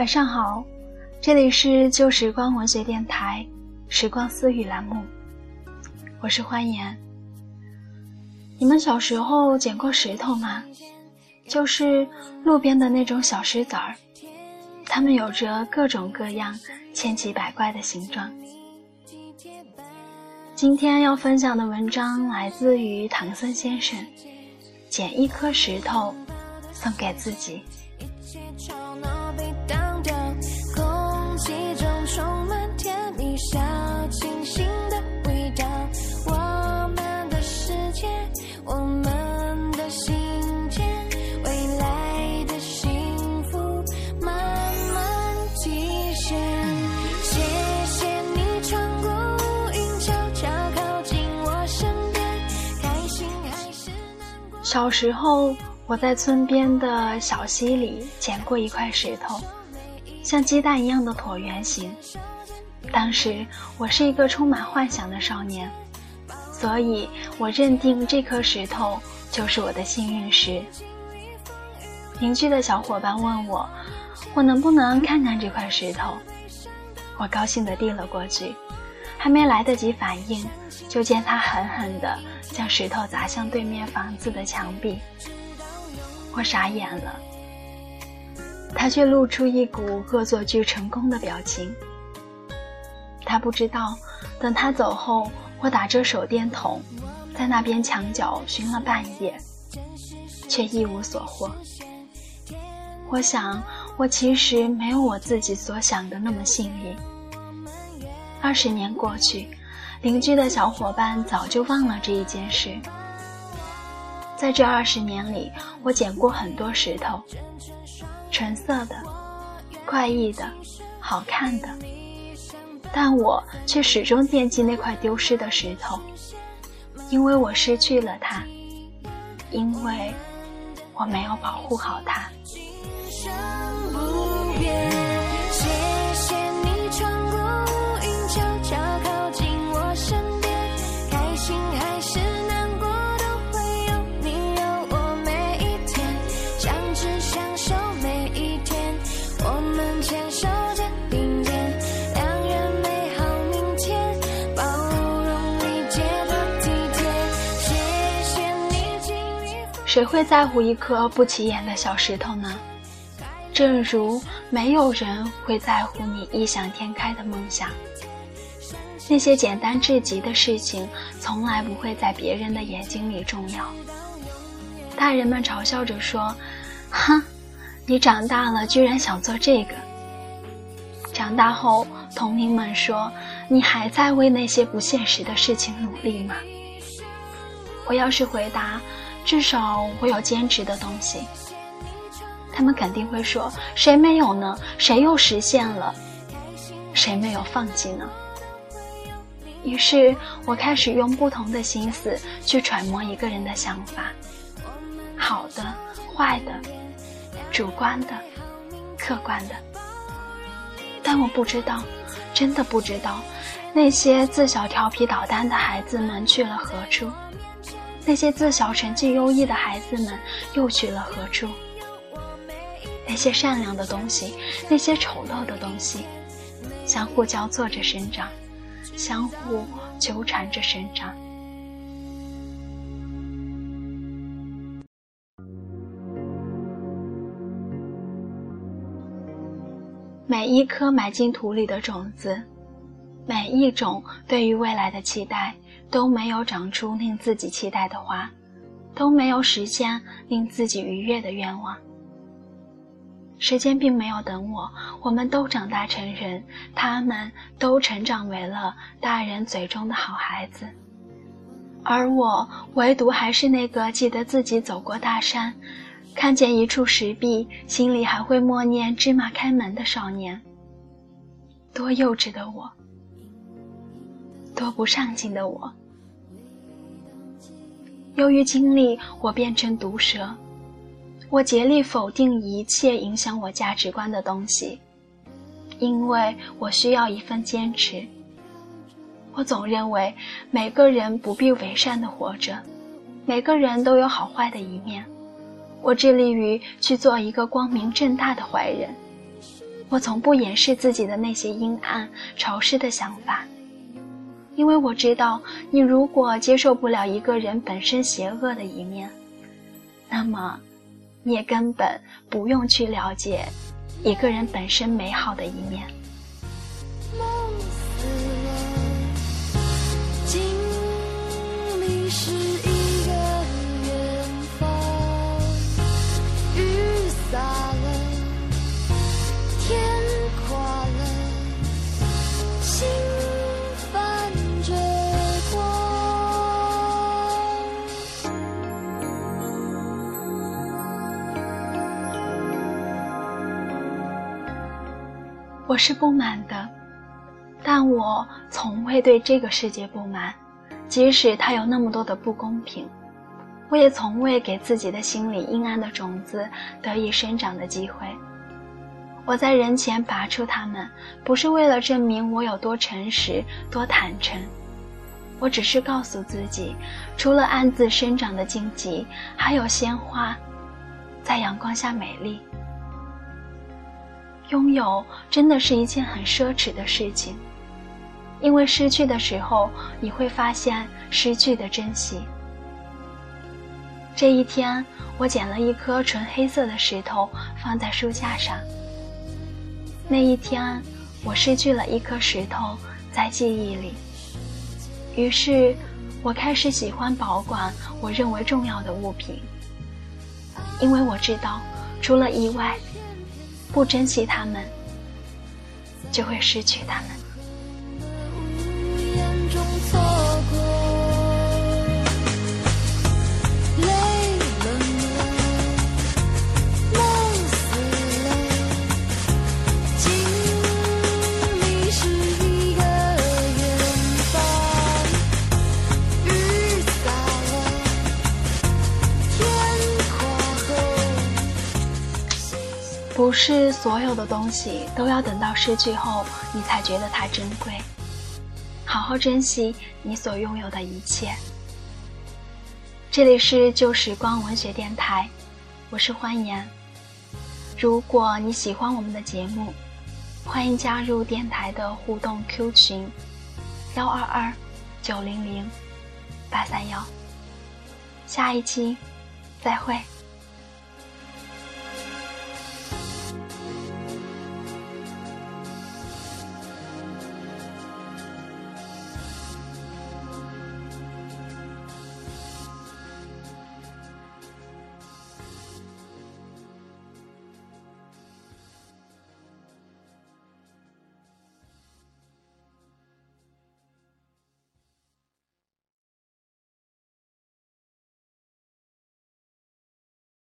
晚上好，这里是旧时光文学电台《时光私语》栏目，我是欢颜。你们小时候捡过石头吗？就是路边的那种小石子儿，它们有着各种各样、千奇百怪的形状。今天要分享的文章来自于唐僧先生，《捡一颗石头送给自己》。小时候，我在村边的小溪里捡过一块石头，像鸡蛋一样的椭圆形。当时我是一个充满幻想的少年，所以我认定这颗石头就是我的幸运石。邻居的小伙伴问我，我能不能看看这块石头？我高兴地递了过去。还没来得及反应，就见他狠狠地将石头砸向对面房子的墙壁。我傻眼了，他却露出一股恶作剧成功的表情。他不知道，等他走后，我打着手电筒，在那边墙角寻了半夜，却一无所获。我想，我其实没有我自己所想的那么幸运。二十年过去，邻居的小伙伴早就忘了这一件事。在这二十年里，我捡过很多石头，纯色的、怪异的、好看的，但我却始终惦记那块丢失的石头，因为我失去了它，因为我没有保护好它。谁会在乎一颗不起眼的小石头呢？正如没有人会在乎你异想天开的梦想。那些简单至极的事情，从来不会在别人的眼睛里重要。大人们嘲笑着说：“哼，你长大了居然想做这个。”长大后，同龄们说：“你还在为那些不现实的事情努力吗？”我要是回答。至少我有坚持的东西，他们肯定会说：“谁没有呢？谁又实现了？谁没有放弃呢？”于是我开始用不同的心思去揣摩一个人的想法，好的、坏的、主观的、客观的。但我不知道，真的不知道，那些自小调皮捣蛋的孩子们去了何处。那些自小成绩优异的孩子们又去了何处？那些善良的东西，那些丑陋的东西，相互交错着生长，相互纠缠着生长。每一颗埋进土里的种子，每一种对于未来的期待。都没有长出令自己期待的花，都没有实现令自己愉悦的愿望。时间并没有等我，我们都长大成人，他们都成长为了大人嘴中的好孩子，而我唯独还是那个记得自己走过大山，看见一处石壁，心里还会默念“芝麻开门”的少年。多幼稚的我，多不上进的我。由于经历，我变成毒蛇。我竭力否定一切影响我价值观的东西，因为我需要一份坚持。我总认为每个人不必伪善的活着，每个人都有好坏的一面。我致力于去做一个光明正大的坏人。我从不掩饰自己的那些阴暗、潮湿的想法，因为我知道，你如果接受不了一个人本身邪恶的一面，那么，你也根本不用去了解一个人本身美好的一面。我是不满的，但我从未对这个世界不满，即使它有那么多的不公平，我也从未给自己的心里阴暗的种子得以生长的机会。我在人前拔出它们，不是为了证明我有多诚实、多坦诚，我只是告诉自己，除了暗自生长的荆棘，还有鲜花，在阳光下美丽。拥有真的是一件很奢侈的事情，因为失去的时候，你会发现失去的珍惜。这一天，我捡了一颗纯黑色的石头放在书架上。那一天，我失去了一颗石头在记忆里，于是，我开始喜欢保管我认为重要的物品，因为我知道，除了意外。不珍惜他们，就会失去他们。不是所有的东西都要等到失去后，你才觉得它珍贵。好好珍惜你所拥有的一切。这里是旧时光文学电台，我是欢颜。如果你喜欢我们的节目，欢迎加入电台的互动 Q 群：幺二二九零零八三幺。下一期再会。